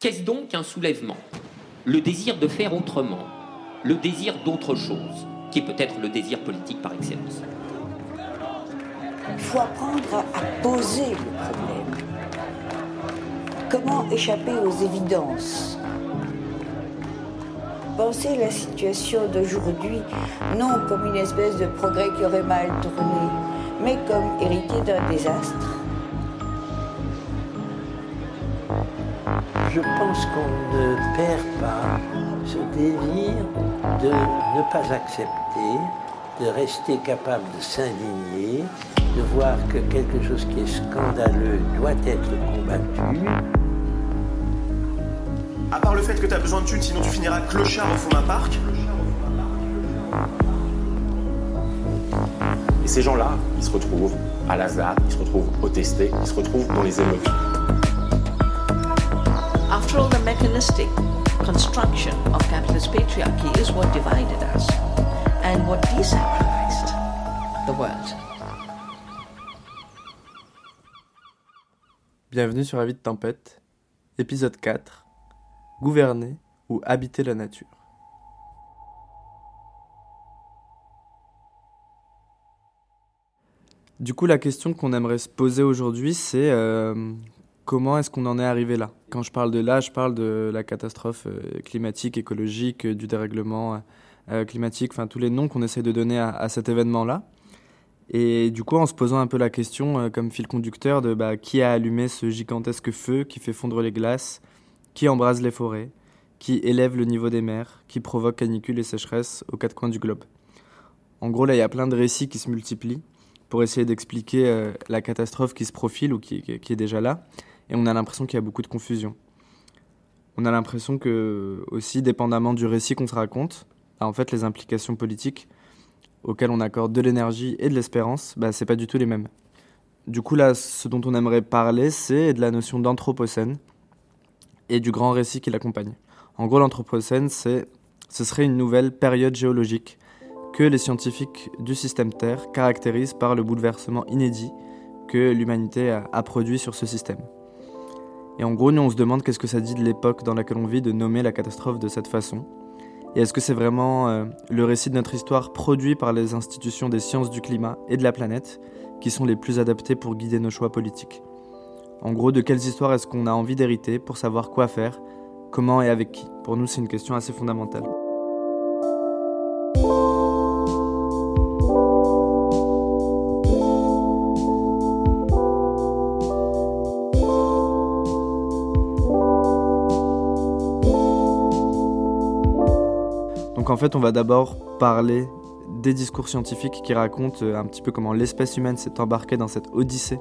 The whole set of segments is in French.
Qu'est-ce donc qu'un soulèvement? Le désir de faire autrement, le désir d'autre chose, qui est peut-être le désir politique par excellence. Il faut apprendre à poser le problème. Comment échapper aux évidences? Penser la situation d'aujourd'hui non comme une espèce de progrès qui aurait mal tourné, mais comme hérité d'un désastre. Je pense qu'on ne perd pas ce désir de ne pas accepter, de rester capable de s'indigner, de voir que quelque chose qui est scandaleux doit être combattu. À part le fait que tu as besoin de thunes, sinon tu finiras clochard au fond d'un parc. Et ces gens-là, ils se retrouvent à Lazare, ils se retrouvent au testé, ils se retrouvent dans les émeutes. After all, the mechanistic construction of capitalist patriarchy is what divided us and what desacralized the world. Bienvenue sur Avis de Tempête, épisode 4 Gouverner ou habiter la nature. Du coup, la question qu'on aimerait se poser aujourd'hui, c'est euh, comment est-ce qu'on en est arrivé là? Quand je parle de là, je parle de la catastrophe euh, climatique, écologique, euh, du dérèglement climatique, enfin tous les noms qu'on essaie de donner à, cet événement-là. Et du coup, en se posant un peu la question, comme fil conducteur, de bah, qui a allumé ce gigantesque feu qui fait fondre les glaces, qui embrase les forêts, qui élève le niveau des mers, qui provoque canicules et sécheresses aux quatre coins du globe. En gros, là, il y a plein de récits qui se multiplient pour essayer d'expliquer euh, la catastrophe qui se profile ou qui est déjà là, et on a l'impression qu'il y a beaucoup de confusion. On a l'impression que, aussi, dépendamment du récit qu'on se raconte, bah, en fait, les implications politiques auxquelles on accorde de l'énergie et de l'espérance, bah, c'est pas du tout les mêmes. Du coup, là, ce dont on aimerait parler, c'est de la notion d'anthropocène et du grand récit qui l'accompagne. En gros, l'anthropocène, c'est, ce serait une nouvelle période géologique que les scientifiques du système Terre caractérisent par le bouleversement inédit que l'humanité a, a produit sur ce système. Et en gros, nous, on se demande qu'est-ce que ça dit de l'époque dans laquelle on vit de nommer la catastrophe de cette façon. Et est-ce que c'est vraiment euh, le récit de notre histoire produit par les institutions des sciences du climat et de la planète qui sont les plus adaptés pour guider nos choix politiques? En gros, de quelles histoires est-ce qu'on a envie d'hériter pour savoir quoi faire, comment et avec qui? Pour nous, c'est une question assez fondamentale. En fait, on va d'abord parler des discours scientifiques qui racontent euh, un petit peu comment l'espèce humaine s'est embarquée dans cette odyssée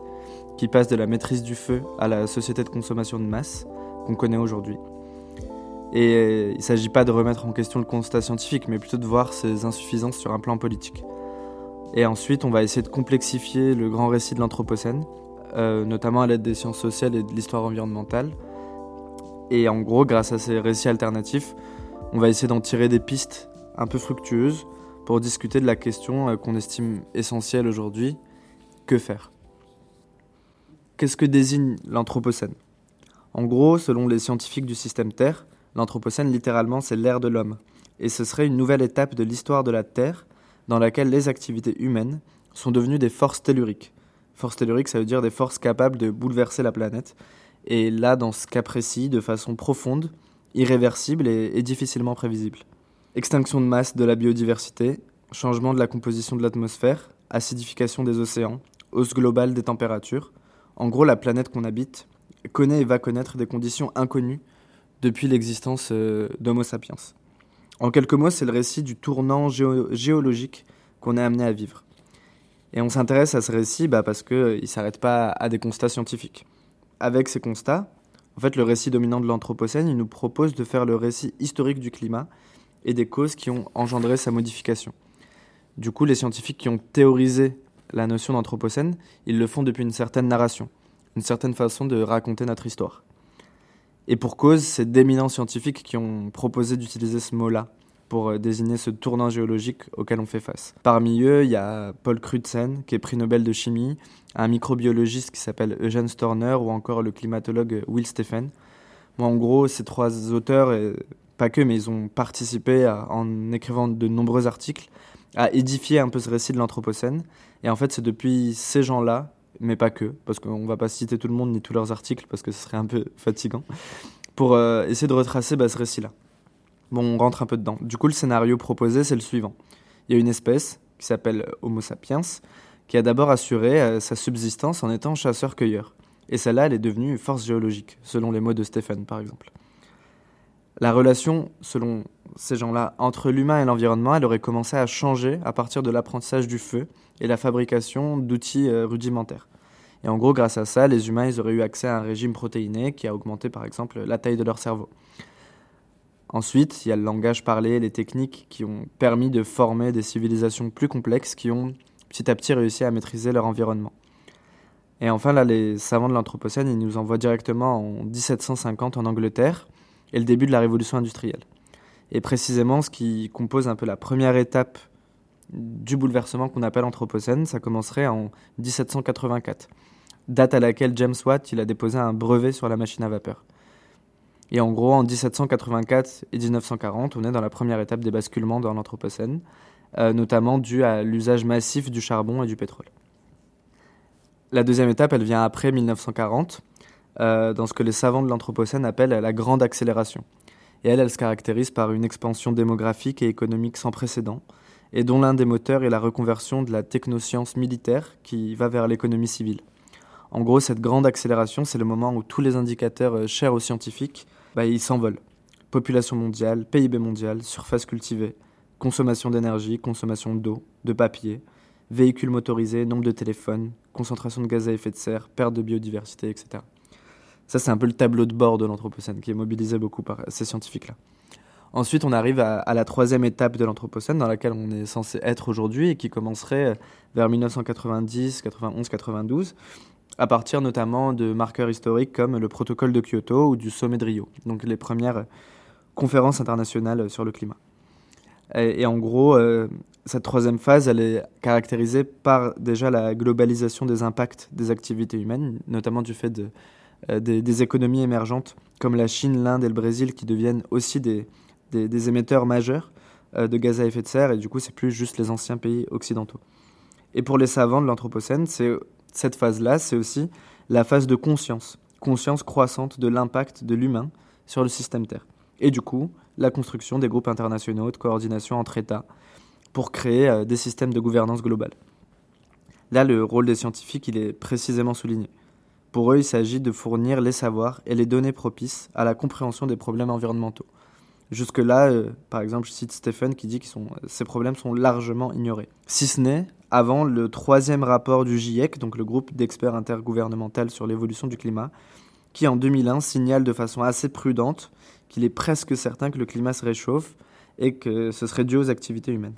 qui passe de la maîtrise du feu à la société de consommation de masse qu'on connaît aujourd'hui. Et euh, il ne s'agit pas de remettre en question le constat scientifique, mais plutôt de voir ses insuffisances sur un plan politique. Et ensuite, on va essayer de complexifier le grand récit de l'Anthropocène, euh, notamment à l'aide des sciences sociales et de l'histoire environnementale. Et en gros, grâce à ces récits alternatifs, on va essayer d'en tirer des pistes un peu fructueuses pour discuter de la question euh, qu'on estime essentielle aujourd'hui, que faire? Qu'est-ce que désigne l'Anthropocène? En gros, selon les scientifiques du système Terre, l'Anthropocène littéralement c'est l'ère de l'homme, et ce serait une nouvelle étape de l'histoire de la Terre dans laquelle les activités humaines sont devenues des forces telluriques. Forces telluriques, ça veut dire des forces capables de bouleverser la planète, et là, dans ce cas précis, de façon profonde, irréversible et, difficilement prévisible. Extinction de masse de la biodiversité, changement de la composition de l'atmosphère, acidification des océans, hausse globale des températures. En gros, la planète qu'on habite connaît et va connaître des conditions inconnues depuis l'existence euh, d'Homo sapiens. En quelques mots, c'est le récit du tournant géo géologique qu'on est amené à vivre. Et on s'intéresse à ce récit bah, parce qu'il euh, ne s'arrête pas à des constats scientifiques. Avec ces constats, en fait, le récit dominant de l'Anthropocène, il nous propose de faire le récit historique du climat et des causes qui ont engendré sa modification. Du coup, les scientifiques qui ont théorisé la notion d'Anthropocène, ils le font depuis une certaine narration, une certaine façon de raconter notre histoire. Et pour cause, c'est d'éminents scientifiques qui ont proposé d'utiliser ce mot-là pour euh, désigner ce tournant géologique auquel on fait face. Parmi eux, il y a Paul Crutzen, qui est prix Nobel de chimie, un microbiologiste qui s'appelle Eugene Storner ou encore le climatologue Will Stephen. en gros, ces trois auteurs, et pas que, mais ils ont participé en écrivant de nombreux articles à édifier un peu ce récit de l'Anthropocène. Et en fait, c'est depuis ces gens-là, mais pas que, parce qu'on ne va pas citer tout le monde ni tous leurs articles, parce que ce serait un peu fatigant, pour euh, essayer de retracer bah, ce récit-là. Bon, on rentre un peu dedans. Du coup, le scénario proposé, c'est le suivant. Il y a une espèce qui s'appelle Homo sapiens, qui a d'abord assuré euh, sa subsistance en étant chasseur-cueilleur. Et celle-là, elle est devenue force géologique, selon les mots de Stéphane, par exemple. La relation, selon ces gens-là, entre l'humain et l'environnement, elle aurait commencé à changer à partir de l'apprentissage du feu et la fabrication d'outils euh, rudimentaires. Et en gros, grâce à ça, les humains ils auraient eu accès à un régime protéiné qui a augmenté par exemple la taille de leur cerveau. Ensuite, il y a le langage parlé, les techniques qui ont permis de former des civilisations plus complexes qui ont petit à petit réussi à maîtriser leur environnement. Et enfin, là, les savants de l'Anthropocène, ils nous envoient directement en 1750 en Angleterre et le début de la révolution industrielle. Et précisément, ce qui compose un peu la première étape du bouleversement qu'on appelle Anthropocène, ça commencerait en 1784, date à laquelle James Watt il a déposé un brevet sur la machine à vapeur. Et en gros, en 1784 et 1940, on est dans la première étape des basculements dans l'Anthropocène, euh, notamment dû à l'usage massif du charbon et du pétrole. La deuxième étape, elle vient après 1940, euh, dans ce que les savants de l'Anthropocène appellent la grande accélération. Et elle, elle se caractérise par une expansion démographique et économique sans précédent, et dont l'un des moteurs est la reconversion de la technoscience militaire qui va vers l'économie civile. En gros, cette grande accélération, c'est le moment où tous les indicateurs euh, chers aux scientifiques, bah, ils s'envolent. Population mondiale, PIB mondial, surface cultivée, consommation d'énergie, consommation d'eau, de papier, véhicules motorisés, nombre de téléphones, concentration de gaz à effet de serre, perte de biodiversité, etc. Ça, c'est un peu le tableau de bord de l'Anthropocène qui est mobilisé beaucoup par ces scientifiques-là. Ensuite, on arrive à, la troisième étape de l'Anthropocène dans laquelle on est censé être aujourd'hui et qui commencerait vers 1990, 91, 92, à partir notamment de marqueurs historiques comme le protocole de Kyoto ou du sommet de Rio, donc les premières conférences internationales sur le climat. Et, en gros, euh, cette troisième phase, elle est caractérisée par déjà la globalisation des impacts des activités humaines, notamment du fait de, euh, des, économies émergentes comme la Chine, l'Inde et le Brésil qui deviennent aussi des, émetteurs majeurs euh, de gaz à effet de serre et du coup c'est plus juste les anciens pays occidentaux. Et pour les savants de l'Anthropocène, c'est cette phase-là, c'est aussi la phase de conscience, conscience croissante de l'impact de l'humain sur le système Terre. Et du coup, la construction des groupes internationaux de coordination entre États pour créer euh, des systèmes de gouvernance globale. Là, le rôle des scientifiques, il est précisément souligné. Pour eux, il s'agit de fournir les savoirs et les données propices à la compréhension des problèmes environnementaux. Jusque-là, euh, par exemple, je cite Stephen qui dit que ces problèmes sont largement ignorés. Si ce n'est avant le troisième rapport du GIEC, donc le groupe d'experts intergouvernemental sur l'évolution du climat, qui en 2001 signale de façon assez prudente qu'il est presque certain que le climat se réchauffe et que ce serait dû aux activités humaines.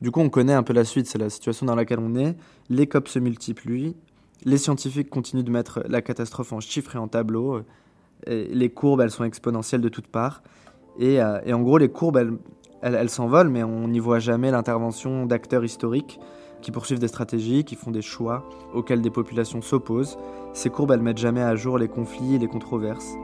Du coup, on connaît un peu la suite, c'est la situation dans laquelle on est. Les COP se multiplient, les scientifiques continuent de mettre la catastrophe en chiffres et en tableaux. les courbes, elles sont exponentielles de toutes parts. Et, euh, en gros, les courbes, elles, s'envolent, mais on n'y voit jamais l'intervention d'acteurs historiques qui poursuivent des stratégies, qui font des choix auxquels des populations s'opposent. Ces courbes, elles mettent jamais à jour les conflits et les controverses.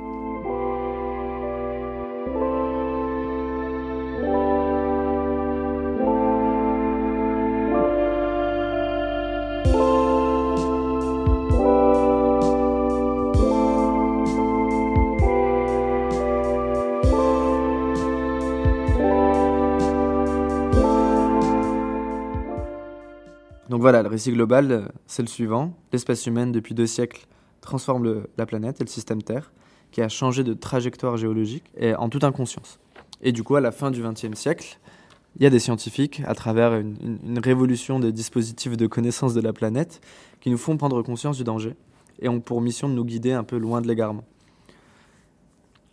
Récit global, euh, c'est le suivant. L'espèce humaine, depuis deux siècles, transforme la planète et le système Terre, qui a changé de trajectoire géologique et en toute inconscience. Et du coup, à la fin du XXe siècle, il y a des scientifiques, à travers une, révolution des dispositifs de connaissance de la planète, qui nous font prendre conscience du danger et ont pour mission de nous guider un peu loin de l'égarement.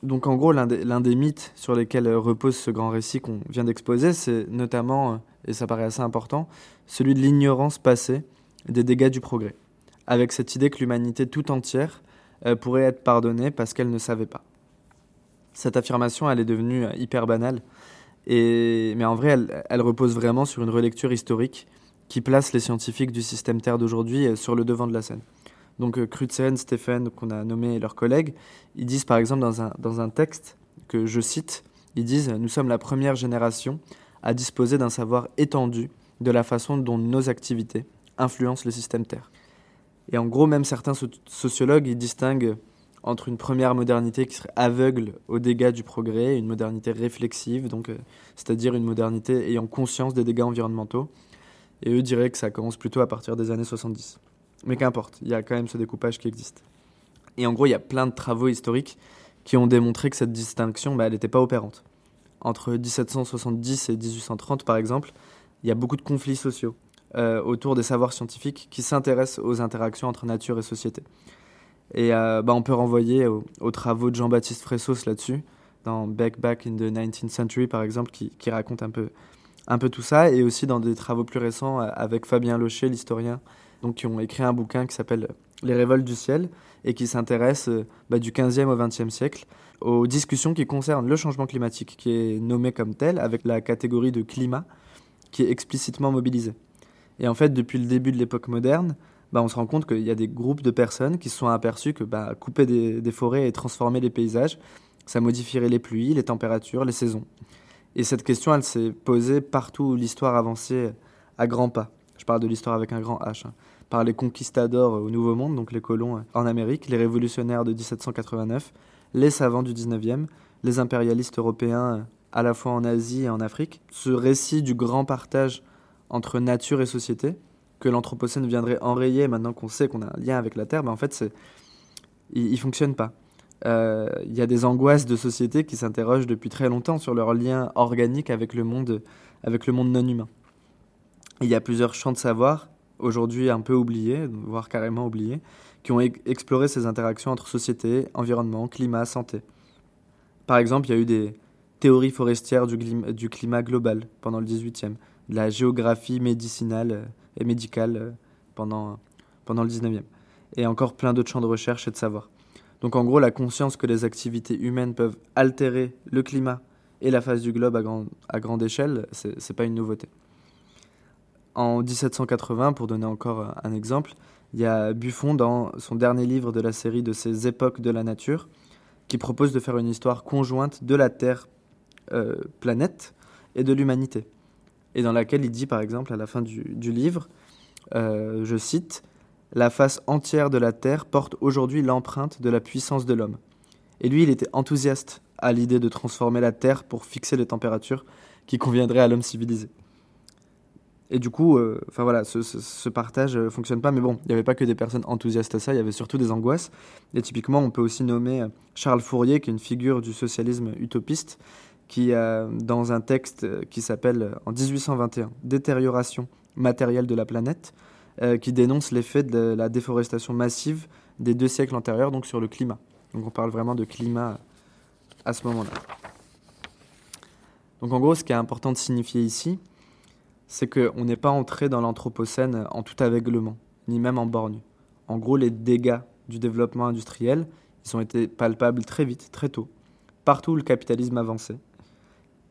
Donc en gros, l'un des, mythes sur lesquels repose ce grand récit qu'on vient d'exposer, c'est notamment, euh, et ça paraît assez important, celui de l'ignorance passée des dégâts du progrès, avec cette idée que l'humanité tout entière euh, pourrait être pardonnée parce qu'elle ne savait pas. Cette affirmation, elle est devenue euh, hyper banale, et, mais en vrai, elle, repose vraiment sur une relecture historique qui place les scientifiques du système Terre d'aujourd'hui sur le devant de la scène. Donc euh, Crutzen, Stéphane, qu'on a nommé leurs collègues, ils disent par exemple dans un, dans un texte que je cite, ils disent Nous sommes la première génération à disposer d'un savoir étendu de la façon dont nos activités influencent le système Terre. Et en gros, même certains sociologues, ils distinguent entre une première modernité qui serait aveugle aux dégâts du progrès et une modernité réflexive, donc euh, c'est-à-dire une modernité ayant conscience des dégâts environnementaux. Et eux diraient que ça commence plutôt à partir des années 70. Mais qu'importe, il y a quand même ce découpage qui existe. Et en gros, il y a plein de travaux historiques qui ont démontré que cette distinction, bah, elle n'était pas opérante. Entre 1770 et 1830, par exemple, il y a beaucoup de conflits sociaux euh, autour des savoirs scientifiques qui s'intéressent aux interactions entre nature et société. Et euh, bah, on peut renvoyer aux, travaux de Jean-Baptiste Fressos là-dessus, dans Back Back in the 19th Century, par exemple, qui, qui, raconte un peu, un peu tout ça, et aussi dans des travaux plus récents euh, avec Fabien Locher, l'historien, donc qui ont écrit un bouquin qui s'appelle Les révoltes du ciel, et qui s'intéresse bah, du 15e au 20e siècle aux discussions qui concernent le changement climatique, qui est nommé comme tel, avec la catégorie de climat, qui est explicitement mobilisée. Et en fait, depuis le début de l'époque moderne, bah, on se rend compte qu'il y a des groupes de personnes qui se sont aperçus que bah, couper des, forêts et transformer les paysages, ça modifierait les pluies, les températures, les saisons. Et cette question, elle s'est posée partout où l'histoire avançait à grands pas. Je parle de l'histoire avec un grand H. Hein. Par les conquistadors au Nouveau Monde, donc les colons en Amérique, les révolutionnaires de 1789, les savants du 19e, les impérialistes européens à la fois en Asie et en Afrique. Ce récit du grand partage entre nature et société, que l'Anthropocène viendrait enrayer maintenant qu'on sait qu'on a un lien avec la Terre, mais en fait, c'est, il ne fonctionne pas. Euh, il y a des angoisses de société qui s'interrogent depuis très longtemps sur leur lien organique avec le monde, avec le monde non humain. Il y a plusieurs champs de savoir, aujourd'hui un peu oubliés, voire carrément oubliés, qui ont exploré ces interactions entre société, environnement, climat, santé. Par exemple, il y a eu des théories forestières du, climat global pendant le 18e, de la géographie médicinale euh, et médicale euh, pendant, le 19e. Et encore plein d'autres champs de recherche et de savoir. Donc en gros, la conscience que les activités humaines peuvent altérer le climat et la face du globe à, à grande échelle, ce n'est pas une nouveauté. En 1780, pour donner encore un exemple, il y a Buffon dans son dernier livre de la série de ces époques de la nature, qui propose de faire une histoire conjointe de la Terre euh, planète et de l'humanité et dans laquelle il dit par exemple à la fin du, livre, euh, je cite, La face entière de la Terre porte aujourd'hui l'empreinte de la puissance de l'homme. Et lui, il était enthousiaste à l'idée de transformer la Terre pour fixer les températures qui conviendraient à l'homme civilisé. Et du coup, euh, enfin voilà, ce, partage euh, fonctionne pas. Mais bon, il n'y avait pas que des personnes enthousiastes à ça, il y avait surtout des angoisses. Et typiquement, on peut aussi nommer Charles Fourier, qui est une figure du socialisme utopiste, qui, dans un texte qui s'appelle en 1821 Détérioration matérielle de la planète, euh, qui dénonce l'effet de la déforestation massive des deux siècles antérieurs, donc sur le climat. Donc on parle vraiment de climat à ce moment-là. Donc en gros, ce qui est important de signifier ici, c'est qu'on n'est pas entré dans l'Anthropocène en tout aveuglement, ni même en borgne. En gros, les dégâts du développement industriel, ils ont été palpables très vite, très tôt, partout où le capitalisme avançait.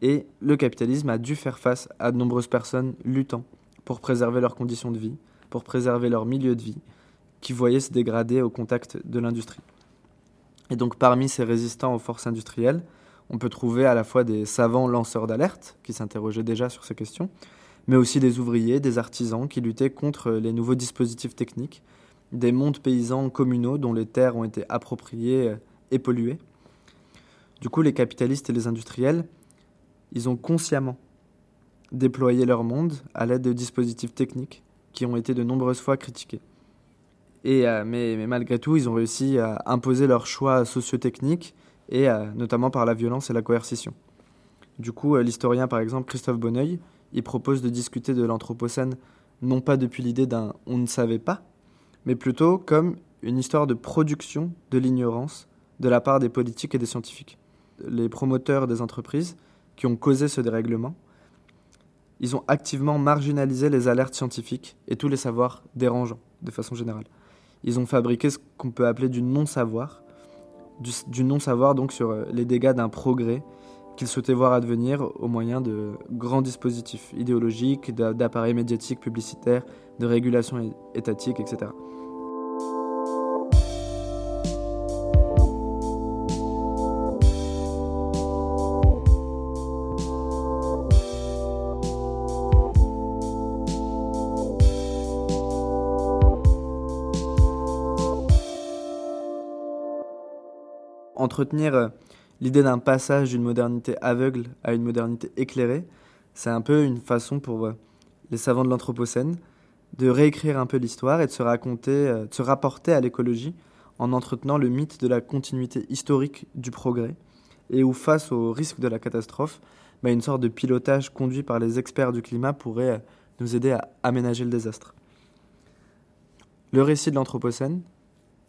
Et le capitalisme a dû faire face à de nombreuses personnes luttant pour préserver leurs conditions de vie, pour préserver leur milieu de vie, qui voyaient se dégrader au contact de l'industrie. Et donc parmi ces résistants aux forces industrielles, on peut trouver à la fois des savants lanceurs d'alerte, qui s'interrogeaient déjà sur ces questions, mais aussi des ouvriers, des artisans qui luttaient contre les nouveaux dispositifs techniques, des mondes paysans communaux dont les terres ont été appropriées et polluées. Du coup, les capitalistes et les industriels ils ont consciemment déployé leur monde à l'aide de dispositifs techniques qui ont été de nombreuses fois critiqués. Et, euh, mais, malgré tout, ils ont réussi à imposer leurs choix sociotechniques, et euh, notamment par la violence et la coercition. Du coup, euh, l'historien, par exemple, Christophe Bonneuil, il propose de discuter de l'Anthropocène non pas depuis l'idée d'un on ne savait pas, mais plutôt comme une histoire de production de l'ignorance de la part des politiques et des scientifiques. Les promoteurs des entreprises qui ont causé ce dérèglement, ils ont activement marginalisé les alertes scientifiques et tous les savoirs dérangeants, de façon générale. Ils ont fabriqué ce qu'on peut appeler du non-savoir, du, non-savoir donc sur euh, les dégâts d'un progrès qu'il souhaitait voir advenir au moyen de grands dispositifs idéologiques, d'appareils médiatiques, publicitaires, de régulation étatique, etc. entretenir euh, l'idée d'un passage d'une modernité aveugle à une modernité éclairée, c'est un peu une façon pour euh, les savants de l'Anthropocène de réécrire un peu l'histoire et de se raconter, euh, de se rapporter à l'écologie en entretenant le mythe de la continuité historique du progrès et où face au risque de la catastrophe, bah, une sorte de pilotage conduit par les experts du climat pourrait euh, nous aider à aménager le désastre. Le récit de l'Anthropocène,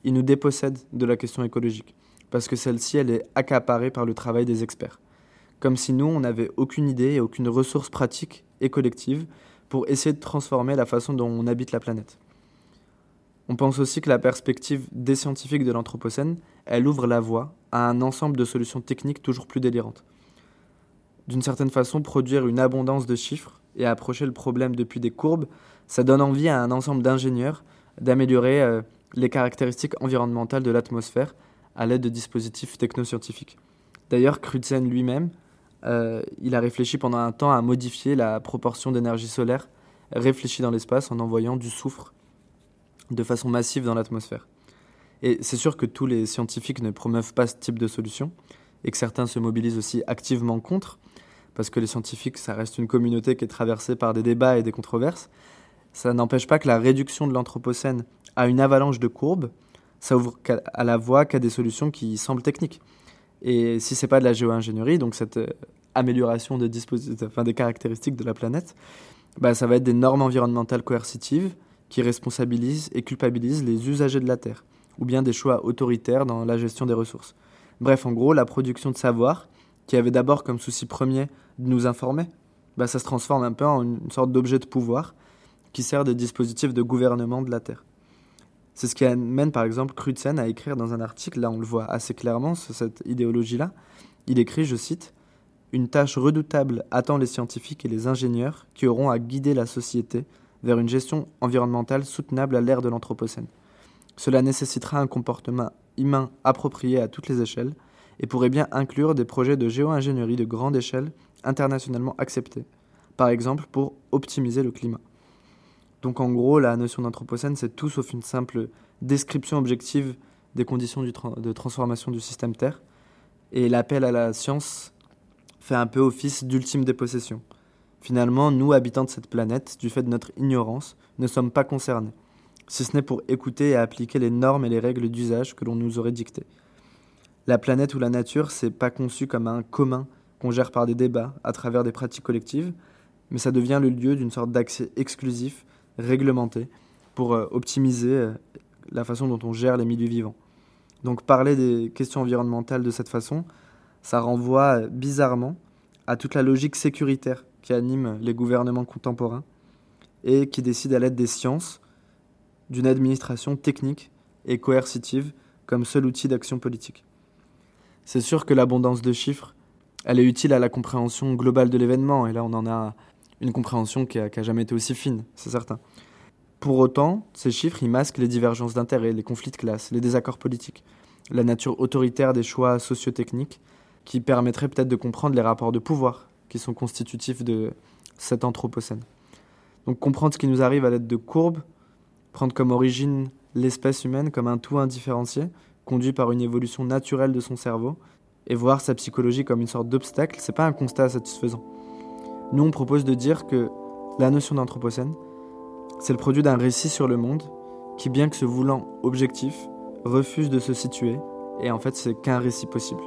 il nous dépossède de la question écologique, parce que celle-ci, elle est accaparée par le travail des experts. Comme si nous, on n'avait aucune idée et aucune ressource pratique et collective pour essayer de transformer la façon dont on habite la planète. On pense aussi que la perspective des scientifiques de l'Anthropocène, elle ouvre la voie à un ensemble de solutions techniques toujours plus délirantes. D'une certaine façon, produire une abondance de chiffres et approcher le problème depuis des courbes, ça donne envie à un ensemble d'ingénieurs d'améliorer euh, les caractéristiques environnementales de l'atmosphère à l'aide de dispositifs technoscientifiques. D'ailleurs, Crutzen lui-même, euh, il a réfléchi pendant un temps à modifier la proportion d'énergie solaire réfléchie dans l'espace en envoyant du soufre de façon massive dans l'atmosphère. Et c'est sûr que tous les scientifiques ne promeuvent pas ce type de solution, et que certains se mobilisent aussi activement contre, parce que les scientifiques, ça reste une communauté qui est traversée par des débats et des controverses. Ça n'empêche pas que la réduction de l'Anthropocène à une avalanche de courbes, ça ouvre à la voie qu'à des solutions qui semblent techniques. Et si c'est pas de la géo-ingénierie, donc cette euh, amélioration des, caractéristiques de la planète, bah, ça va être des normes environnementales coercitives, qui responsabilisent et culpabilisent les usagers de la Terre, ou bien des choix autoritaires dans la gestion des ressources. Bref, en gros, la production de savoir, qui avait d'abord comme souci premier de nous informer, bah, ça se transforme un peu en une sorte d'objet de pouvoir qui sert des dispositifs de gouvernement de la Terre. C'est ce qui amène par exemple Crutzen à écrire dans un article, là on le voit assez clairement, cette idéologie-là. Il écrit, je cite, Une tâche redoutable attend les scientifiques et les ingénieurs qui auront à guider la société vers une gestion environnementale soutenable à l'ère de l'Anthropocène. Cela nécessitera un comportement humain approprié à toutes les échelles et pourrait bien inclure des projets de géo-ingénierie de grande échelle internationalement acceptés, par exemple pour optimiser le climat. Donc en gros, la notion d'Anthropocène, c'est tout sauf une simple description objective des conditions de transformation du système Terre, et l'appel à la science fait un peu office d'ultime dépossession. Finalement, nous, habitants de cette planète, du fait de notre ignorance, ne sommes pas concernés, si ce n'est pour écouter et appliquer les normes et les règles d'usage que l'on nous aurait dictées. La planète ou la nature, c'est pas conçu comme un commun qu'on gère par des débats à travers des pratiques collectives, mais ça devient le lieu d'une sorte d'accès exclusif, réglementé, pour euh, optimiser euh, la façon dont on gère les milieux vivants. Donc parler des questions environnementales de cette façon, ça renvoie euh, bizarrement à toute la logique sécuritaire qui anime les gouvernements contemporains et qui décide à l'aide des sciences d'une administration technique et coercitive comme seul outil d'action politique. C'est sûr que l'abondance de chiffres, elle est utile à la compréhension globale de l'événement, et là on en a une compréhension qui n'a jamais été aussi fine, c'est certain. Pour autant, ces chiffres, ils masquent les divergences d'intérêts, les conflits de classe, les désaccords politiques, la nature autoritaire des choix sociotechniques, qui permettraient peut-être de comprendre les rapports de pouvoir qui sont constitutifs de cet anthropocène. Donc comprendre ce qui nous arrive à l'aide de courbes, prendre comme origine l'espèce humaine comme un tout indifférencié, conduit par une évolution naturelle de son cerveau, et voir sa psychologie comme une sorte d'obstacle, c'est pas un constat satisfaisant. Nous, on propose de dire que la notion d'anthropocène, c'est le produit d'un récit sur le monde qui, bien que se voulant objectif, refuse de se situer, et en fait, c'est qu'un récit possible.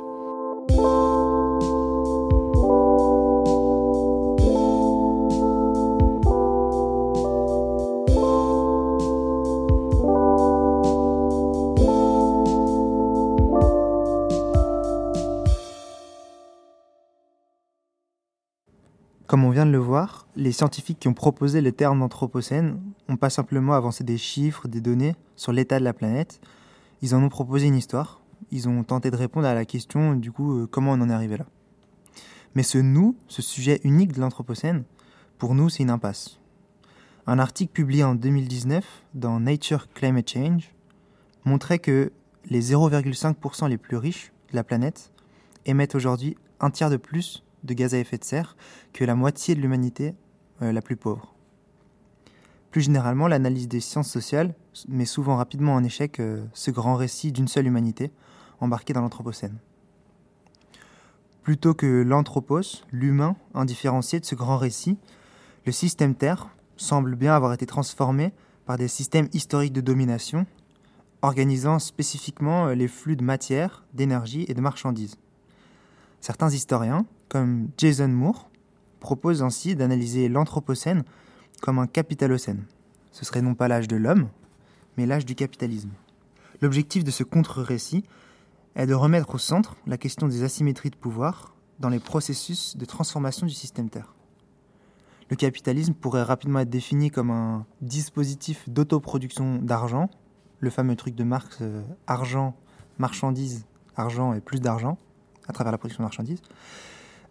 Les scientifiques qui ont proposé le terme d'anthropocène n'ont pas simplement avancé des chiffres, des données sur l'état de la planète, ils en ont proposé une histoire, ils ont tenté de répondre à la question du coup euh, comment on en est arrivé là. Mais ce nous, ce sujet unique de l'anthropocène, pour nous c'est une impasse. Un article publié en 2019 dans Nature Climate Change montrait que les 0,5% les plus riches de la planète émettent aujourd'hui un tiers de plus de gaz à effet de serre que la moitié de l'humanité la plus pauvre. Plus généralement, l'analyse des sciences sociales met souvent rapidement en échec euh, ce grand récit d'une seule humanité, embarqués dans l'Anthropocène. Plutôt que l'anthropos, l'humain, indifférencié de ce grand récit, le système Terre semble bien avoir été transformé par des systèmes historiques de domination, organisant spécifiquement les flux de matière, d'énergie et de marchandises. Certains historiens, comme Jason Moore, proposent ainsi d'analyser l'Anthropocène comme un capitalocène. Ce serait non pas l'âge de l'homme, mais l'âge du capitalisme. L'objectif de ce contre-récit est de remettre au centre la question des asymétries de pouvoir dans les processus de transformation du système Terre. Le capitalisme pourrait rapidement être défini comme un dispositif d'autoproduction d'argent, le fameux truc de Marx, euh, argent, marchandise, argent et plus d'argent, à travers la production de marchandises,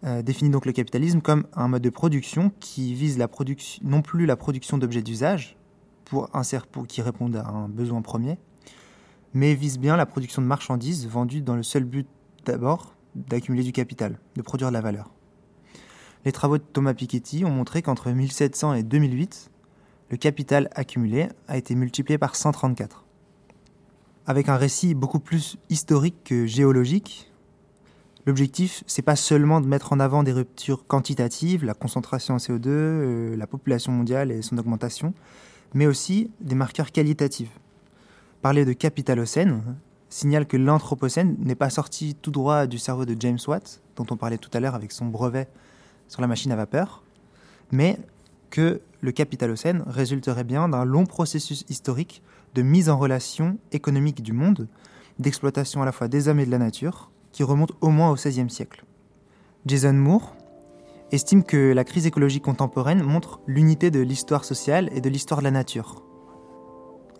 euh, définit donc le capitalisme comme un mode de production qui vise la non plus la production d'objets d'usage, pour, pour qui répondent à un besoin premier, mais vise bien la production de marchandises vendues dans le seul but d'abord d'accumuler du capital, de produire de la valeur. Les travaux de Thomas Piketty ont montré qu'entre 1700 et 2008, le capital accumulé a été multiplié par 134. Avec un récit beaucoup plus historique que géologique, L'objectif, c'est pas seulement de mettre en avant des ruptures quantitatives, la concentration en CO2, euh, la population mondiale et son augmentation, mais aussi des marqueurs qualitatifs. Parler de capitalocène signale que l'anthropocène n'est pas sorti tout droit du cerveau de James Watt, dont on parlait tout à l'heure avec son brevet sur la machine à vapeur, mais que le capitalocène résulterait bien d'un long processus historique de mise en relation économique du monde, d'exploitation à la fois des hommes et de la nature, qui remonte au moins au XVIe siècle. Jason Moore estime que la crise écologique contemporaine montre l'unité de l'histoire sociale et de l'histoire de la nature.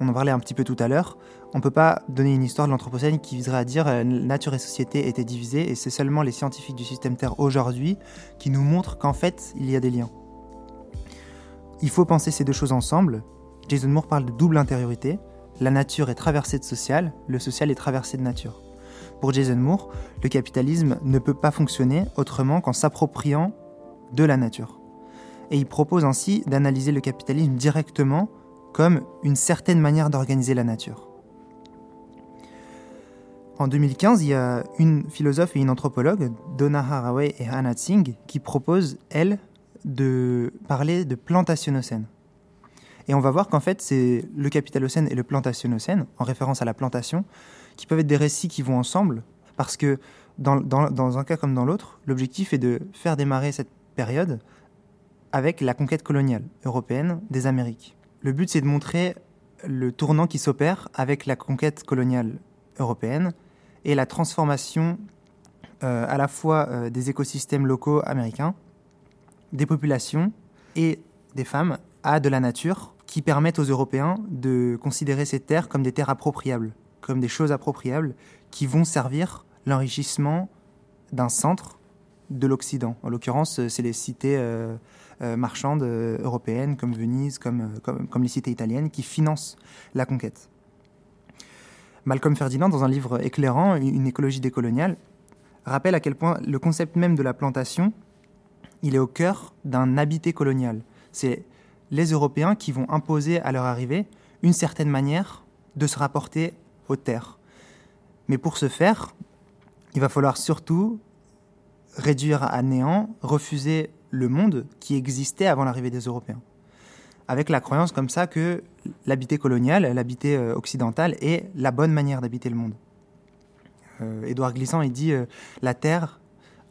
On en parlait un petit peu tout à l'heure, on ne peut pas donner une histoire de l'Anthropocène qui viserait à dire euh, nature et société étaient divisées et c'est seulement les scientifiques du système Terre aujourd'hui qui nous montrent qu'en fait il y a des liens. Il faut penser ces deux choses ensemble. Jason Moore parle de double intériorité. La nature est traversée de social, le social est traversé de nature. Pour Jason Moore, le capitalisme ne peut pas fonctionner autrement qu'en s'appropriant de la nature. Et il propose ainsi d'analyser le capitalisme directement comme une certaine manière d'organiser la nature. En 2015, il y a une philosophe et une anthropologue, Donna Haraway et Hannah Singh, qui proposent, elles, de parler de plantationocène. Et on va voir qu'en fait, c'est le capitalocène et le plantationocène, en référence à la plantation, qui peuvent être des récits qui vont ensemble, parce que dans, un cas comme dans l'autre, l'objectif est de faire démarrer cette période avec la conquête coloniale européenne des Amériques. Le but, c'est de montrer le tournant qui s'opère avec la conquête coloniale européenne et la transformation euh, à la fois euh, des écosystèmes locaux américains, des populations et des femmes à de la nature qui permettent aux Européens de considérer ces terres comme des terres appropriables comme des choses appropriables qui vont servir l'enrichissement d'un centre de l'Occident. En l'occurrence, euh, c'est les cités euh, euh, marchandes européennes comme Venise, comme, comme, les cités italiennes, qui financent la conquête. Malcolm Ferdinand, dans un livre éclairant, Une écologie décoloniale, rappelle à quel point le concept même de la plantation, il est au cœur d'un habité colonial. C'est les Européens qui vont imposer à leur arrivée une certaine manière de se rapporter terres. Mais pour ce faire, il va falloir surtout réduire à néant, refuser le monde qui existait avant l'arrivée des Européens. Avec la croyance comme ça que l'habité colonial, l'habité euh, occidental est la bonne manière d'habiter le monde. Euh, Édouard Glissant, il dit euh, la terre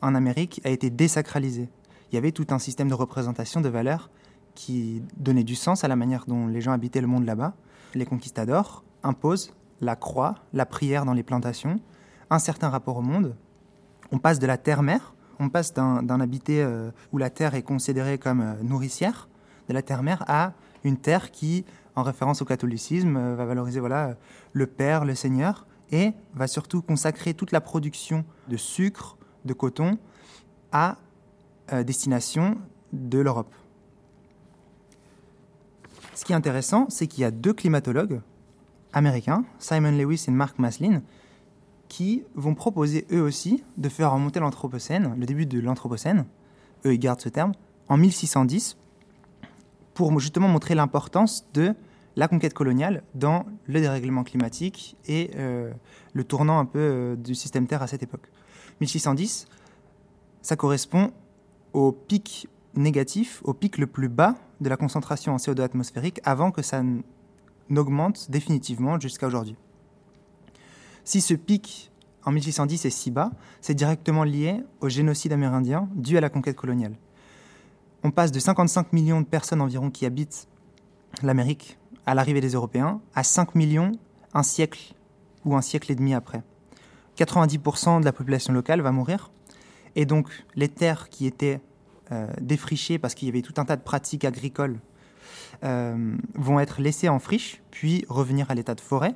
en Amérique a été désacralisée. Il y avait tout un système de représentation de valeurs qui donnait du sens à la manière dont les gens habitaient le monde là-bas. Les conquistadors imposent la croix, la prière dans les plantations, un certain rapport au monde. On passe de la terre-mère, on passe d'un habité euh, où la terre est considérée comme euh, nourricière, de la terre-mère à une terre qui, en référence au catholicisme, euh, va valoriser voilà, le Père, le Seigneur, et va surtout consacrer toute la production de sucre, de coton, à destination de l'Europe. Ce qui est intéressant, c'est qu'il y a deux climatologues américains, Simon Lewis et Mark Maslin, qui vont proposer eux aussi de faire remonter l'Anthropocène, le début de l'Anthropocène, eux ils gardent ce terme, en 1610, pour justement montrer l'importance de la conquête coloniale dans le dérèglement climatique et euh, le tournant un peu euh, du système Terre à cette époque. 1610, ça correspond au pic négatif, au pic le plus bas de la concentration en CO2 atmosphérique avant que ça n'augmente définitivement jusqu'à aujourd'hui. Si ce pic en 1610 est si bas, c'est directement lié au génocide amérindien dû à la conquête coloniale. On passe de 55 millions de personnes environ qui habitent l'Amérique à l'arrivée des Européens à 5 millions un siècle ou un siècle et demi après. 90% de la population locale va mourir et donc les terres qui étaient euh, défrichées parce qu'il y avait tout un tas de pratiques agricoles vont être laissées en friche puis revenir à l'état de forêt.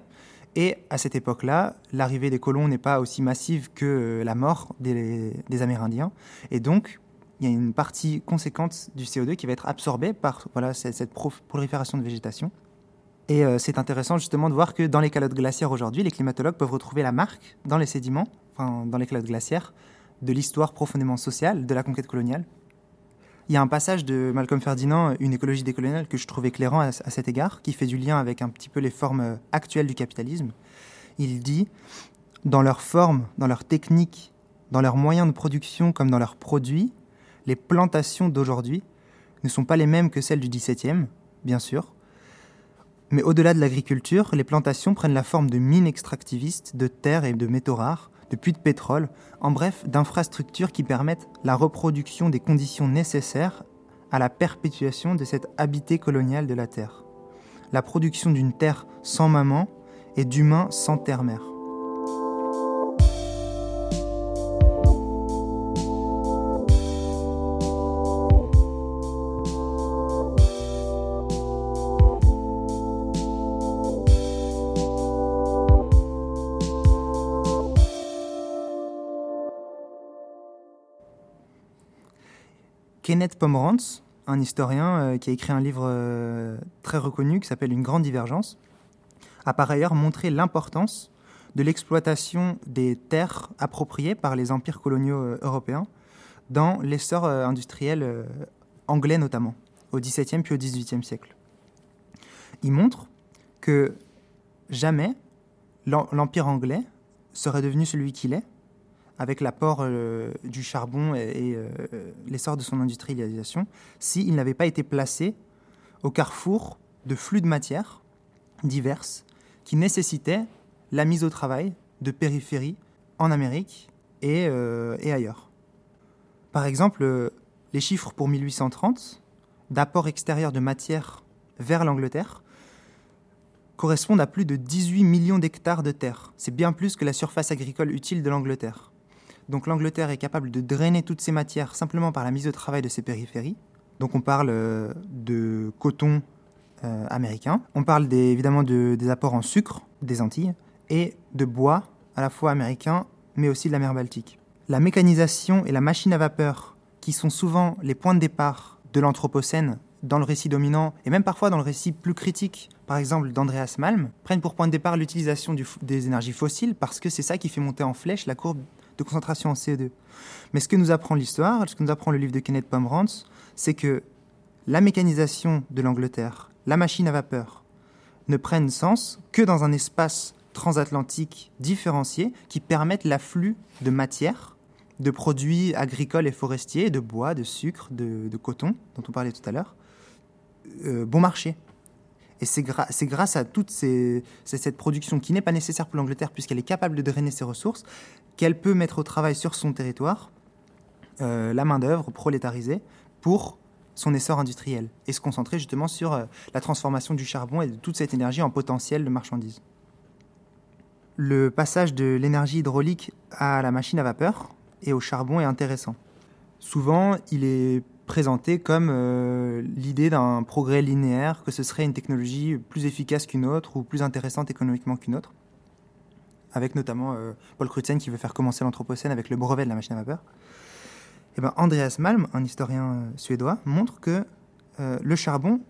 Et à cette époque-là, l'arrivée des colons n'est pas aussi massive que la mort des, des Amérindiens. Et donc, il y a une partie conséquente du CO2 qui va être absorbée par voilà, cette prolifération de végétation. Et euh, c'est intéressant justement de voir que dans les calottes glaciaires aujourd'hui, les climatologues peuvent retrouver la marque dans les sédiments, enfin, dans les calottes glaciaires, de l'histoire profondément sociale de la conquête coloniale. Il y a un passage de Malcolm Ferdinand, Une écologie décoloniale, que je trouve éclairant à, cet égard, qui fait du lien avec un petit peu les formes euh, actuelles du capitalisme. Il dit, dans leur forme, dans leur technique, dans leurs moyens de production comme dans leurs produits, les plantations d'aujourd'hui ne sont pas les mêmes que celles du XVIIe, bien sûr. Mais au-delà de l'agriculture, les plantations prennent la forme de mines extractivistes, de terres et de métaux rares, puits de pétrole, en bref, d'infrastructures qui permettent la reproduction des conditions nécessaires à la perpétuation de cette habité coloniale de la Terre. La production d'une terre sans maman et d'humains sans terre-mère. Kenneth Pomerantz, un historien euh, qui a écrit un livre euh, très reconnu qui s'appelle Une grande divergence, a par ailleurs montré l'importance de l'exploitation des terres appropriées par les empires coloniaux euh, européens dans l'essor industriel anglais notamment, au XVIIe puis au XVIIIe siècle. Il montre que jamais l'empire anglais serait devenu celui qu'il est avec l'apport euh, du charbon et, euh, l'essor de son industrialisation, s'il n'avait pas été placé au carrefour de flux de matières diverses qui nécessitaient la mise au travail de périphéries en Amérique et, euh, et ailleurs. Par exemple, les chiffres pour 1830 d'apport extérieur de matières vers l'Angleterre correspondent à plus de 18 millions d'hectares de terre. C'est bien plus que la surface agricole utile de l'Angleterre. Donc l'Angleterre est capable de drainer toutes ces matières simplement par la mise au travail de ses périphéries. Donc on parle euh, de coton euh, américain, on parle évidemment des apports en sucre des Antilles et de bois à la fois américain mais aussi de la mer Baltique. La mécanisation et la machine à vapeur, qui sont souvent les points de départ de l'Anthropocène dans le récit dominant et même parfois dans le récit plus critique, par exemple d'Andreas Malm, prennent pour point de départ l'utilisation des énergies fossiles parce que c'est ça qui fait monter en flèche la courbe de concentration en CO2. Mais ce que nous apprend l'histoire, ce que nous apprend le livre de Kenneth Pomerantz, c'est que la mécanisation de l'Angleterre, la machine à vapeur, ne prennent sens que dans un espace transatlantique différencié qui permette l'afflux de matières, de produits agricoles et forestiers, de bois, de sucre, de, coton, dont on parlait tout à l'heure, euh, bon marché. Et c'est grâce à toute cette production qui n'est pas nécessaire pour l'Angleterre puisqu'elle est capable de drainer ses ressources, qu'elle peut mettre au travail sur son territoire euh, la main-d'œuvre prolétarisée pour son essor industriel et se concentrer justement sur euh, la transformation du charbon et de toute cette énergie en potentiel de marchandises. Le passage de l'énergie hydraulique à la machine à vapeur et au charbon est intéressant. Souvent, il est présenté comme euh, l'idée d'un progrès linéaire, que ce serait une technologie plus efficace qu'une autre ou plus intéressante économiquement qu'une autre avec notamment euh, Paul Crutzen qui veut faire commencer l'Anthropocène avec le brevet de la machine à vapeur. Et eh ben Andreas Malm, un historien euh, suédois, montre que le charbon,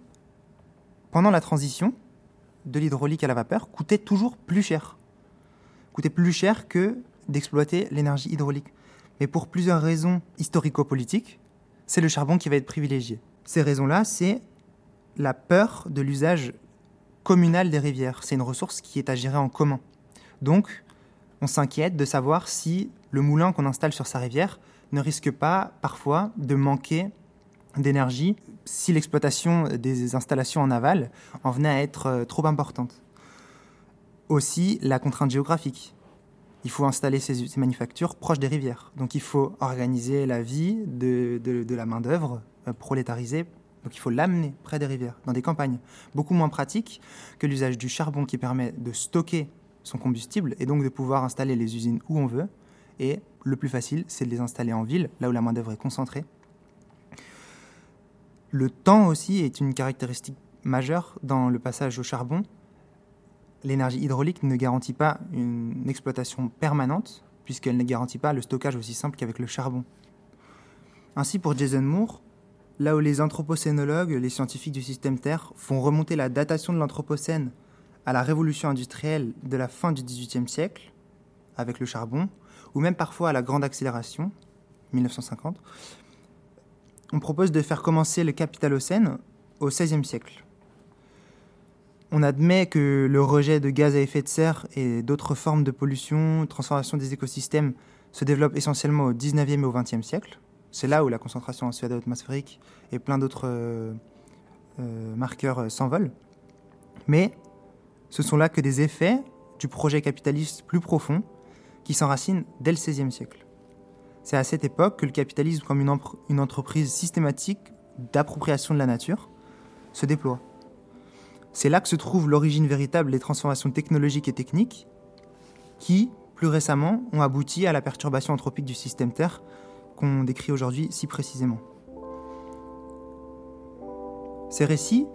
pendant la transition de l'hydraulique à la vapeur, coûtait toujours plus cher. Coûtait plus cher que d'exploiter l'énergie hydraulique. Mais pour plusieurs raisons historico-politiques, c'est le charbon qui va être privilégié. Ces raisons-là, c'est la peur de l'usage communale des rivières. C'est une ressource qui est à gérer en commun. Donc, on s'inquiète de savoir si le moulin qu'on installe sur sa rivière ne risque pas parfois de manquer d'énergie si l'exploitation des installations en aval en venait à être euh, trop importante. Aussi, la contrainte géographique. Il faut installer ces, manufactures proches des rivières. Donc il faut organiser la vie de, de la main-d'œuvre euh, prolétarisée donc il faut l'amener près des rivières, dans des campagnes. Beaucoup moins pratique que l'usage du charbon qui permet de stocker son combustible et donc de pouvoir installer les usines où on veut. Et le plus facile, c'est de les installer en ville, là où la main-d'œuvre est concentrée. Le temps aussi est une caractéristique majeure dans le passage au charbon. L'énergie hydraulique ne garantit pas une exploitation permanente, puisqu'elle ne garantit pas le stockage aussi simple qu'avec le charbon. Ainsi, pour Jason Moore, là où les anthropocénologues, les scientifiques du système Terre, font remonter la datation de l'Anthropocène à la révolution industrielle de la fin du XVIIIe siècle, avec le charbon, ou même parfois à la grande accélération, 1950, on propose de faire commencer le capitalocène au XVIe siècle. On admet que le rejet de gaz à effet de serre et d'autres formes de pollution, transformation des écosystèmes se développe essentiellement au XIXe et au XXe siècle. C'est là où la concentration en CO2 atmosphérique et plein d'autres euh, euh, marqueurs euh, s'envolent. Mais ce sont là que des effets du projet capitaliste plus profond qui s'enracinent dès le XVIe siècle. C'est à cette époque que le capitalisme, comme une entreprise systématique d'appropriation de la nature, se déploie. C'est là que se trouve l'origine véritable des transformations technologiques et techniques qui, plus récemment, ont abouti à la perturbation anthropique du système Terre qu'on décrit aujourd'hui si précisément. Ces récits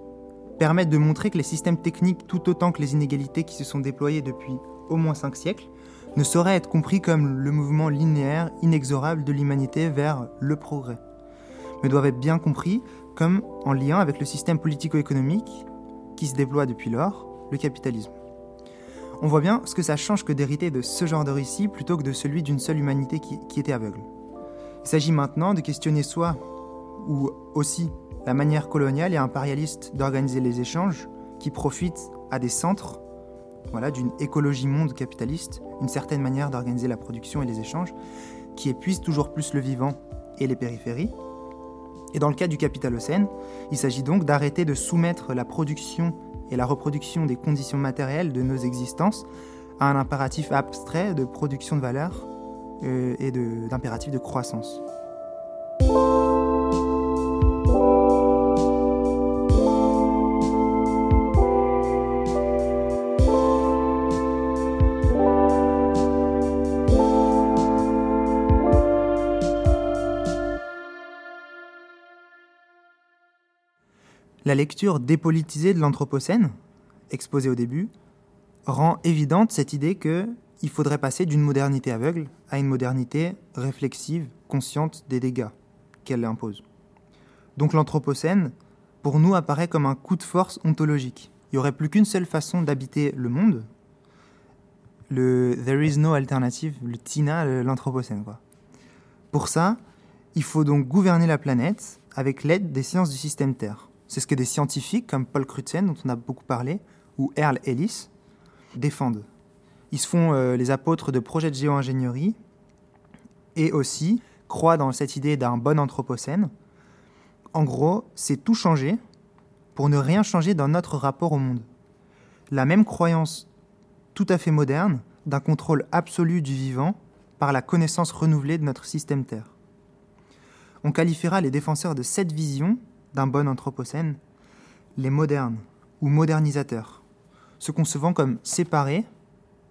permettent de montrer que les systèmes techniques, tout autant que les inégalités qui se sont déployées depuis au moins cinq siècles, ne sauraient être compris comme le mouvement linéaire, inexorable de l'humanité vers le progrès, mais doivent être bien compris comme en lien avec le système politico-économique qui se déploie depuis lors, le capitalisme. On voit bien ce que ça change que d'hériter de ce genre de récit plutôt que de celui d'une seule humanité qui, était aveugle. Il s'agit maintenant de questionner soit, ou aussi, la manière coloniale et impérialiste d'organiser les échanges qui profitent à des centres voilà, d'une écologie monde capitaliste, une certaine manière d'organiser la production et les échanges, qui épuise toujours plus le vivant et les périphéries. Et dans le cas du capitalocène, il s'agit donc d'arrêter de soumettre la production et la reproduction des conditions matérielles de nos existences à un impératif abstrait de production de valeur euh, et d'impératif de croissance. La lecture dépolitisée de l'Anthropocène, exposée au début, rend évidente cette idée que il faudrait passer d'une modernité aveugle à une modernité réflexive, consciente des dégâts qu'elle impose. Donc l'Anthropocène, pour nous, apparaît comme un coup de force ontologique. Il n'y aurait plus qu'une seule façon d'habiter le monde, le There is no alternative, le TINA, l'Anthropocène. Pour ça, il faut donc gouverner la planète avec l'aide des sciences du système Terre. C'est ce que des scientifiques comme Paul Crutzen, dont on a beaucoup parlé, ou Earl Ellis, défendent. Ils se font euh, les apôtres de projets de géo-ingénierie et aussi croient dans cette idée d'un bon anthropocène. En gros, c'est tout changer pour ne rien changer dans notre rapport au monde. La même croyance tout à fait moderne d'un contrôle absolu du vivant par la connaissance renouvelée de notre système Terre. On qualifiera les défenseurs de cette vision d'un bon anthropocène les modernes ou modernisateurs, se concevant comme séparés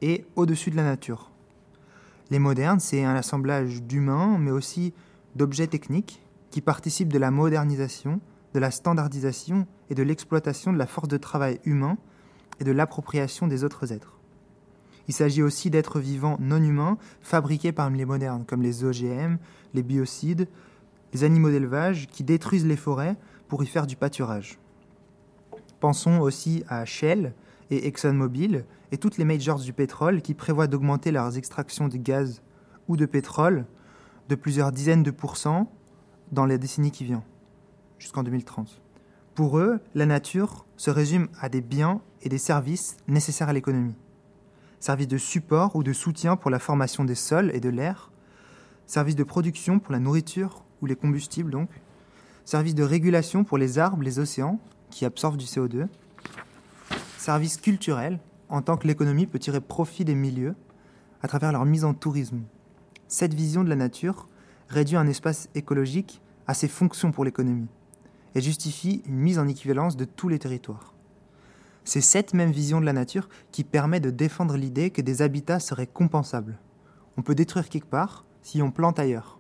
et au-dessus de la nature. Les modernes, c'est un assemblage d'humains, mais aussi d'objets techniques qui participent de la modernisation, de la standardisation et de l'exploitation de la force de travail humain et de l'appropriation des autres êtres. Il s'agit aussi d'êtres vivants non humains fabriqués parmi les modernes, comme les OGM, les biocides, les animaux d'élevage qui détruisent les forêts pour y faire du pâturage. Pensons aussi à Shell et ExxonMobil et toutes les majors du pétrole qui prévoient d'augmenter leurs extractions de gaz ou de pétrole de plusieurs dizaines de pourcents dans les décennies qui viennent, jusqu'en 2030, Pour eux, la nature se résume à des biens et des services nécessaires à l'économie. Services de support ou de soutien pour la formation des sols et de l'air, services de production pour la nourriture ou les combustibles donc, services de régulation pour les arbres, les océans, qui absorbent du CO2, services culturels, en tant que l'économie peut tirer profit des milieux à travers leur mise en tourisme. Cette vision de la nature réduit un espace écologique à ses fonctions pour l'économie et justifie une mise en équivalence de tous les territoires. C'est cette même vision de la nature qui permet de défendre l'idée que des habitats seraient compensables. On peut détruire quelque part si on plante ailleurs.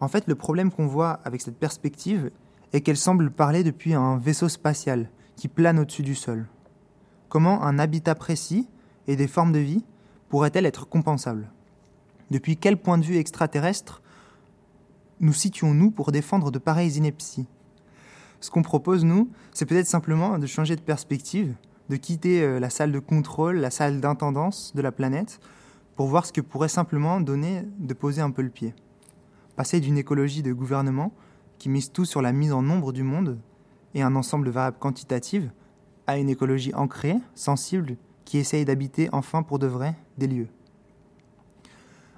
En fait, le problème qu'on voit avec cette perspective est qu'elle semble parler depuis un vaisseau spatial qui plane au-dessus du sol. Comment un habitat précis et des formes de vie pourraient-elles être compensables Depuis quel point de vue extraterrestre nous situons-nous pour défendre de pareilles inepties? Ce qu'on propose, nous, c'est peut-être simplement de changer de perspective, de quitter euh, la salle de contrôle, la salle d'intendance de la planète, pour voir ce que pourrait simplement donner de poser un peu le pied. Passer d'une écologie de gouvernement qui mise tout sur la mise en nombre du monde et un ensemble de variables quantitatives, à une écologie ancrée, sensible, qui essaye d'habiter enfin pour de vrai des lieux.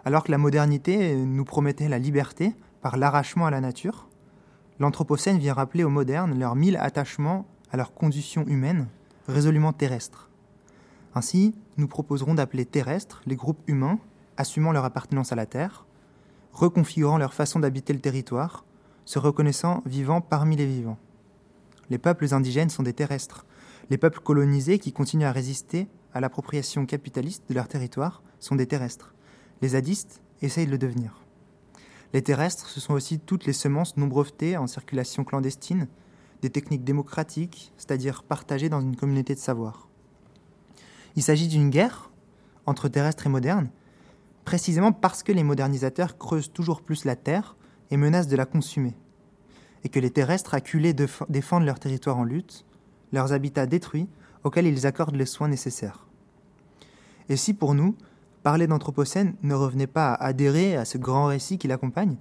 Alors que la modernité nous promettait la liberté par l'arrachement à la nature, l'Anthropocène vient rappeler aux modernes leurs mille attachements à leur condition humaine, résolument terrestre. Ainsi, nous proposerons d'appeler terrestres les groupes humains assumant leur appartenance à la Terre, reconfigurant leur façon d'habiter le territoire, se reconnaissant vivants parmi les vivants. Les peuples indigènes sont des terrestres. Les peuples colonisés qui continuent à résister à l'appropriation capitaliste de leur territoire sont des terrestres. Les zadistes essayent de le devenir. Les terrestres, ce sont aussi toutes les semences non brevetées en circulation clandestine, des techniques démocratiques, c'est-à-dire partagées dans une communauté de savoir. Il s'agit d'une guerre entre terrestres et modernes, précisément parce que les modernisateurs creusent toujours plus la terre et menacent de la consumer, et que les terrestres acculés défendent leur territoire en lutte, leurs habitats détruits, auxquels ils accordent les soins nécessaires. Et si pour nous, parler d'Anthropocène ne revenait pas à adhérer à ce grand récit qui l'accompagne,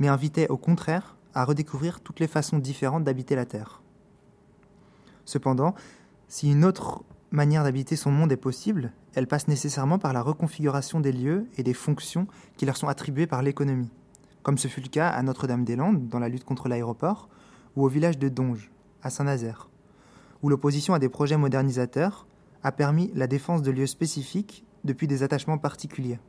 mais invitait au contraire à redécouvrir toutes les façons différentes d'habiter la Terre. Cependant, si une autre manière d'habiter son monde est possible, elle passe nécessairement par la reconfiguration des lieux et des fonctions qui leur sont attribuées par l'économie, comme ce fut le cas à Notre-Dame-des-Landes dans la lutte contre l'aéroport, ou au village de Donge, à Saint-Nazaire, où l'opposition à des projets modernisateurs a permis la défense de lieux spécifiques depuis des attachements particuliers,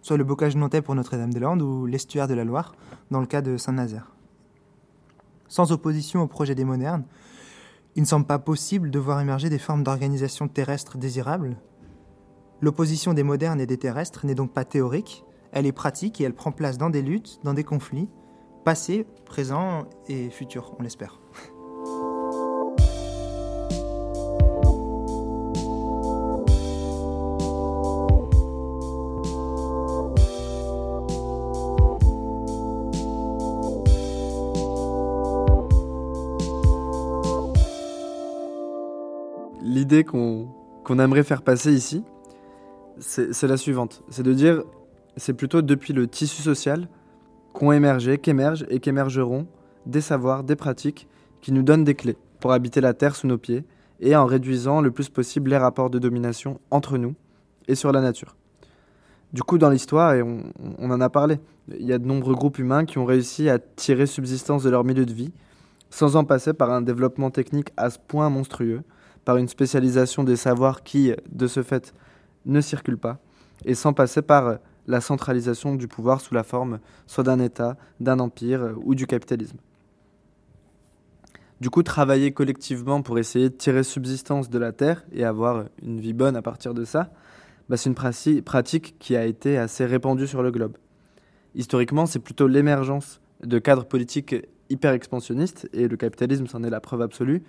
soit le bocage nantais pour Notre-Dame-des-Landes ou l'estuaire de la Loire dans le cas de Saint-Nazaire. Sans opposition au projet des modernes, il ne semble pas possible de voir émerger des formes d'organisation terrestre désirables. L'opposition des modernes et des terrestres n'est donc pas théorique, elle est pratique et elle prend place dans des luttes, dans des conflits, passés, présents et futurs, on l'espère. Qu'on aimerait faire passer ici, c'est la suivante. C'est de dire, c'est plutôt depuis le tissu social qu'ont émergé, qu'émergent et qu'émergeront des savoirs, des pratiques qui nous donnent des clés pour habiter la Terre sous nos pieds et en réduisant le plus possible les rapports de domination entre nous et sur la nature. Du coup, dans l'histoire, et on, on, en a parlé, il y a de nombreux groupes humains qui ont réussi à tirer subsistance de leur milieu de vie sans en passer par un développement technique à ce point monstrueux par une spécialisation des savoirs qui, de ce fait, ne circulent pas, et sans passer par la centralisation du pouvoir sous la forme soit d'un État, d'un empire ou du capitalisme. Du coup, travailler collectivement pour essayer de tirer subsistance de la Terre et avoir une vie bonne à partir de ça, bah, c'est une pratique qui a été assez répandue sur le globe. Historiquement, c'est plutôt l'émergence de cadres politiques hyper expansionnistes, et le capitalisme s'en est la preuve absolue,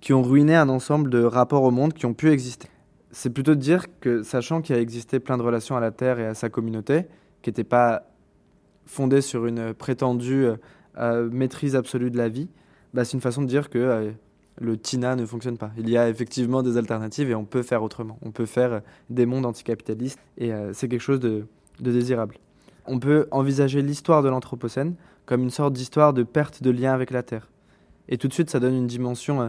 qui ont ruiné un ensemble de rapports au monde qui ont pu exister. C'est plutôt de dire que, sachant qu'il a existé plein de relations à la Terre et à sa communauté, qui n'étaient pas fondées sur une prétendue euh, maîtrise absolue de la vie, bah, c'est une façon de dire que euh, le TINA ne fonctionne pas. Il y a effectivement des alternatives et on peut faire autrement. On peut faire des mondes anticapitalistes et euh, c'est quelque chose de, de désirable. On peut envisager l'histoire de l'Anthropocène comme une sorte d'histoire de perte de lien avec la Terre Et tout de suite, ça donne une dimension euh,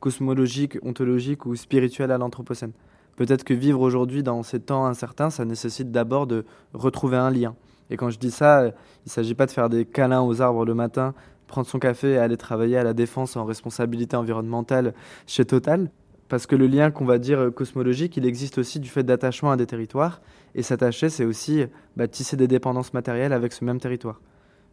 cosmologique, ontologique ou spirituelle à l'Anthropocène. Peut-être que vivre aujourd'hui dans ces temps incertains, ça nécessite d'abord de retrouver un lien. Et quand je dis ça, il ne s'agit pas de faire des câlins aux arbres le matin, prendre son café et aller travailler à la défense en responsabilité environnementale chez Total. Parce que le lien qu'on va dire cosmologique, il existe aussi du fait d'attachement à des territoires. Et s'attacher, c'est aussi bah, tisser des dépendances matérielles avec ce même territoire.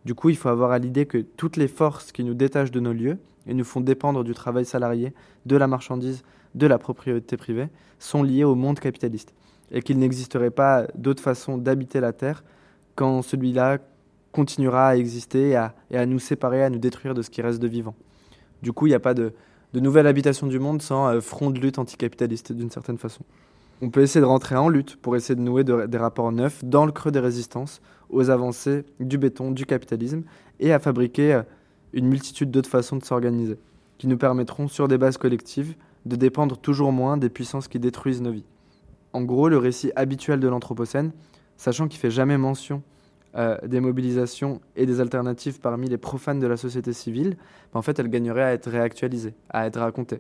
Du coup, il faut avoir à l'idée que toutes les forces qui nous détachent de nos lieux et nous font dépendre du travail salarié, de la marchandise, de la propriété privée, sont liées au monde capitaliste. Et qu'il n'existerait pas d'autre façon d'habiter la Terre quand celui-là continuera à exister et à, nous séparer, à nous détruire de ce qui reste de vivant. Du coup, il n'y a pas de, nouvelle habitation du monde sans euh, front de lutte anticapitaliste d'une certaine façon. On peut essayer de rentrer en lutte pour essayer de nouer de, des rapports neufs dans le creux des résistances aux avancées du béton, du capitalisme, et à fabriquer euh, une multitude d'autres façons de s'organiser, qui nous permettront, sur des bases collectives, de dépendre toujours moins des puissances qui détruisent nos vies. En gros, le récit habituel de l'Anthropocène, sachant qu'il fait jamais mention euh, des mobilisations et des alternatives parmi les profanes de la société civile, ben en fait, elle gagnerait à être réactualisée, à être racontée.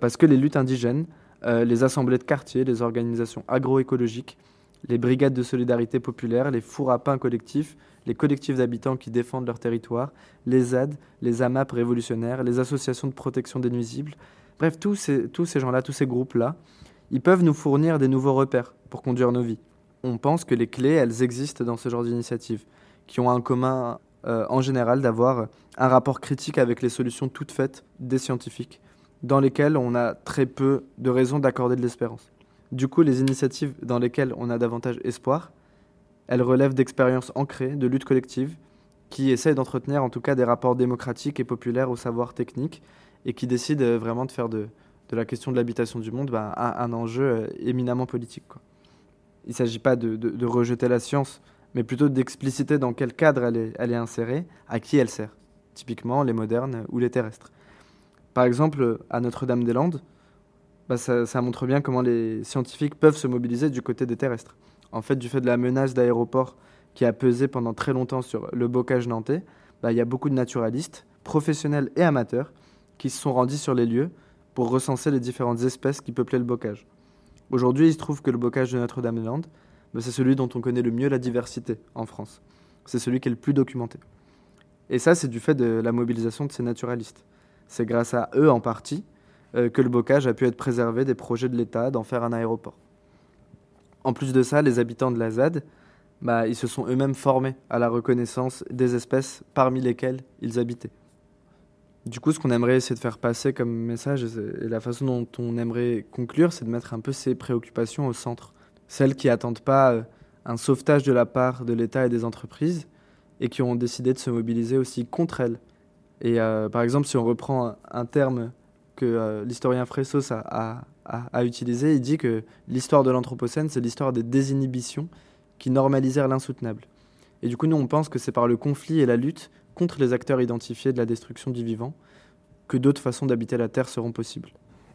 Parce que les luttes indigènes, euh, les assemblées de quartier, les organisations agroécologiques, les brigades de solidarité populaire, les fours à pain collectifs, les collectifs d'habitants qui défendent leur territoire, les ZAD, les AMAP révolutionnaires, les associations de protection des nuisibles, bref, tous ces, gens-là, tous ces groupes-là, ils peuvent nous fournir des nouveaux repères pour conduire nos vies on pense que les clés, elles existent dans ce genre d'initiatives, qui ont un commun euh, en général d'avoir un rapport critique avec les solutions toutes faites des scientifiques, dans lesquelles on a très peu de raisons d'accorder de l'espérance. Du coup, les initiatives dans lesquelles on a davantage espoir, elles relèvent d'expériences ancrées, de luttes collectives, qui essayent d'entretenir en tout cas des rapports démocratiques et populaires au savoir technique, et qui décident euh, vraiment de faire de, la question de l'habitation du monde ben, un, enjeu euh, éminemment politique. Il ne s'agit pas de, rejeter la science, mais plutôt d'expliciter dans quel cadre elle est insérée, à qui elle sert, typiquement les modernes ou les terrestres. Par exemple, à Notre-Dame-des-Landes, bah ça, montre bien comment les scientifiques peuvent se mobiliser du côté des terrestres. En fait, du fait de la menace d'aéroport qui a pesé pendant très longtemps sur le bocage nantais, bah, il y a beaucoup de naturalistes, professionnels et amateurs, qui se sont rendus sur les lieux pour recenser les différentes espèces qui peuplaient le bocage. Aujourd'hui, il se trouve que le bocage de Notre-Dame-des-Landes, ben, c'est celui dont on connaît le mieux la diversité en France. C'est celui qui est le plus documenté. Et ça, c'est du fait de la mobilisation de ces naturalistes. C'est grâce à eux, en partie, que le bocage a pu être préservé des projets de l'État d'en faire un aéroport. En plus de ça, les habitants de la ZAD, bah, ils se sont eux-mêmes formés à la reconnaissance des espèces parmi lesquelles ils habitaient. Du coup, ce qu'on aimerait essayer de faire passer comme message et la façon dont on aimerait conclure, c'est de mettre un peu ces préoccupations au centre. Celles qui n'attendent pas euh, un sauvetage de la part de l'État et des entreprises et qui ont décidé de se mobiliser aussi contre elles. Et euh, par exemple, si on reprend un terme que euh, l'historien Fressos a, utilisé, il dit que l'histoire de l'Anthropocène, c'est l'histoire des désinhibitions qui normalisèrent l'insoutenable. Et du coup, nous, on pense que c'est par le conflit et la lutte contre les acteurs identifiés de la destruction du vivant que d'autres façons d'habiter la Terre seront possibles.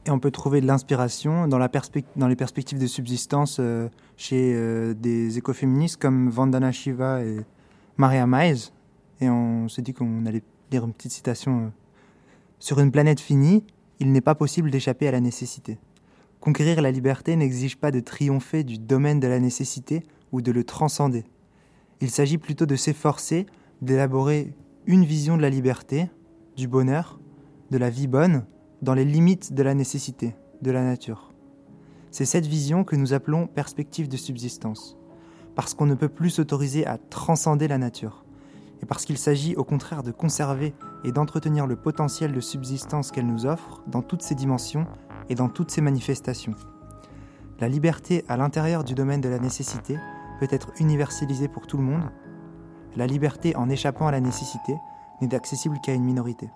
Et on peut trouver de l'inspiration dans, les perspectives de subsistance euh, chez euh, des écoféministes comme Vandana Shiva et Maria Maes. Et on s'est dit qu'on allait lire une petite citation. Sur une planète finie, il n'est pas possible d'échapper à la nécessité. Conquérir la liberté n'exige pas de triompher du domaine de la nécessité ou de le transcender. Il s'agit plutôt de s'efforcer d'élaborer une vision de la liberté, du bonheur, de la vie bonne, dans les limites de la nécessité, de la nature. C'est cette vision que nous appelons perspective de subsistance, parce qu'on ne peut plus s'autoriser à transcender la nature, et parce qu'il s'agit au contraire de conserver et d'entretenir le potentiel de subsistance qu'elle nous offre dans toutes ses dimensions et dans toutes ses manifestations. La liberté à l'intérieur du domaine de la nécessité peut être universalisée pour tout le monde, la liberté en échappant à la nécessité n'est accessible qu'à une minorité.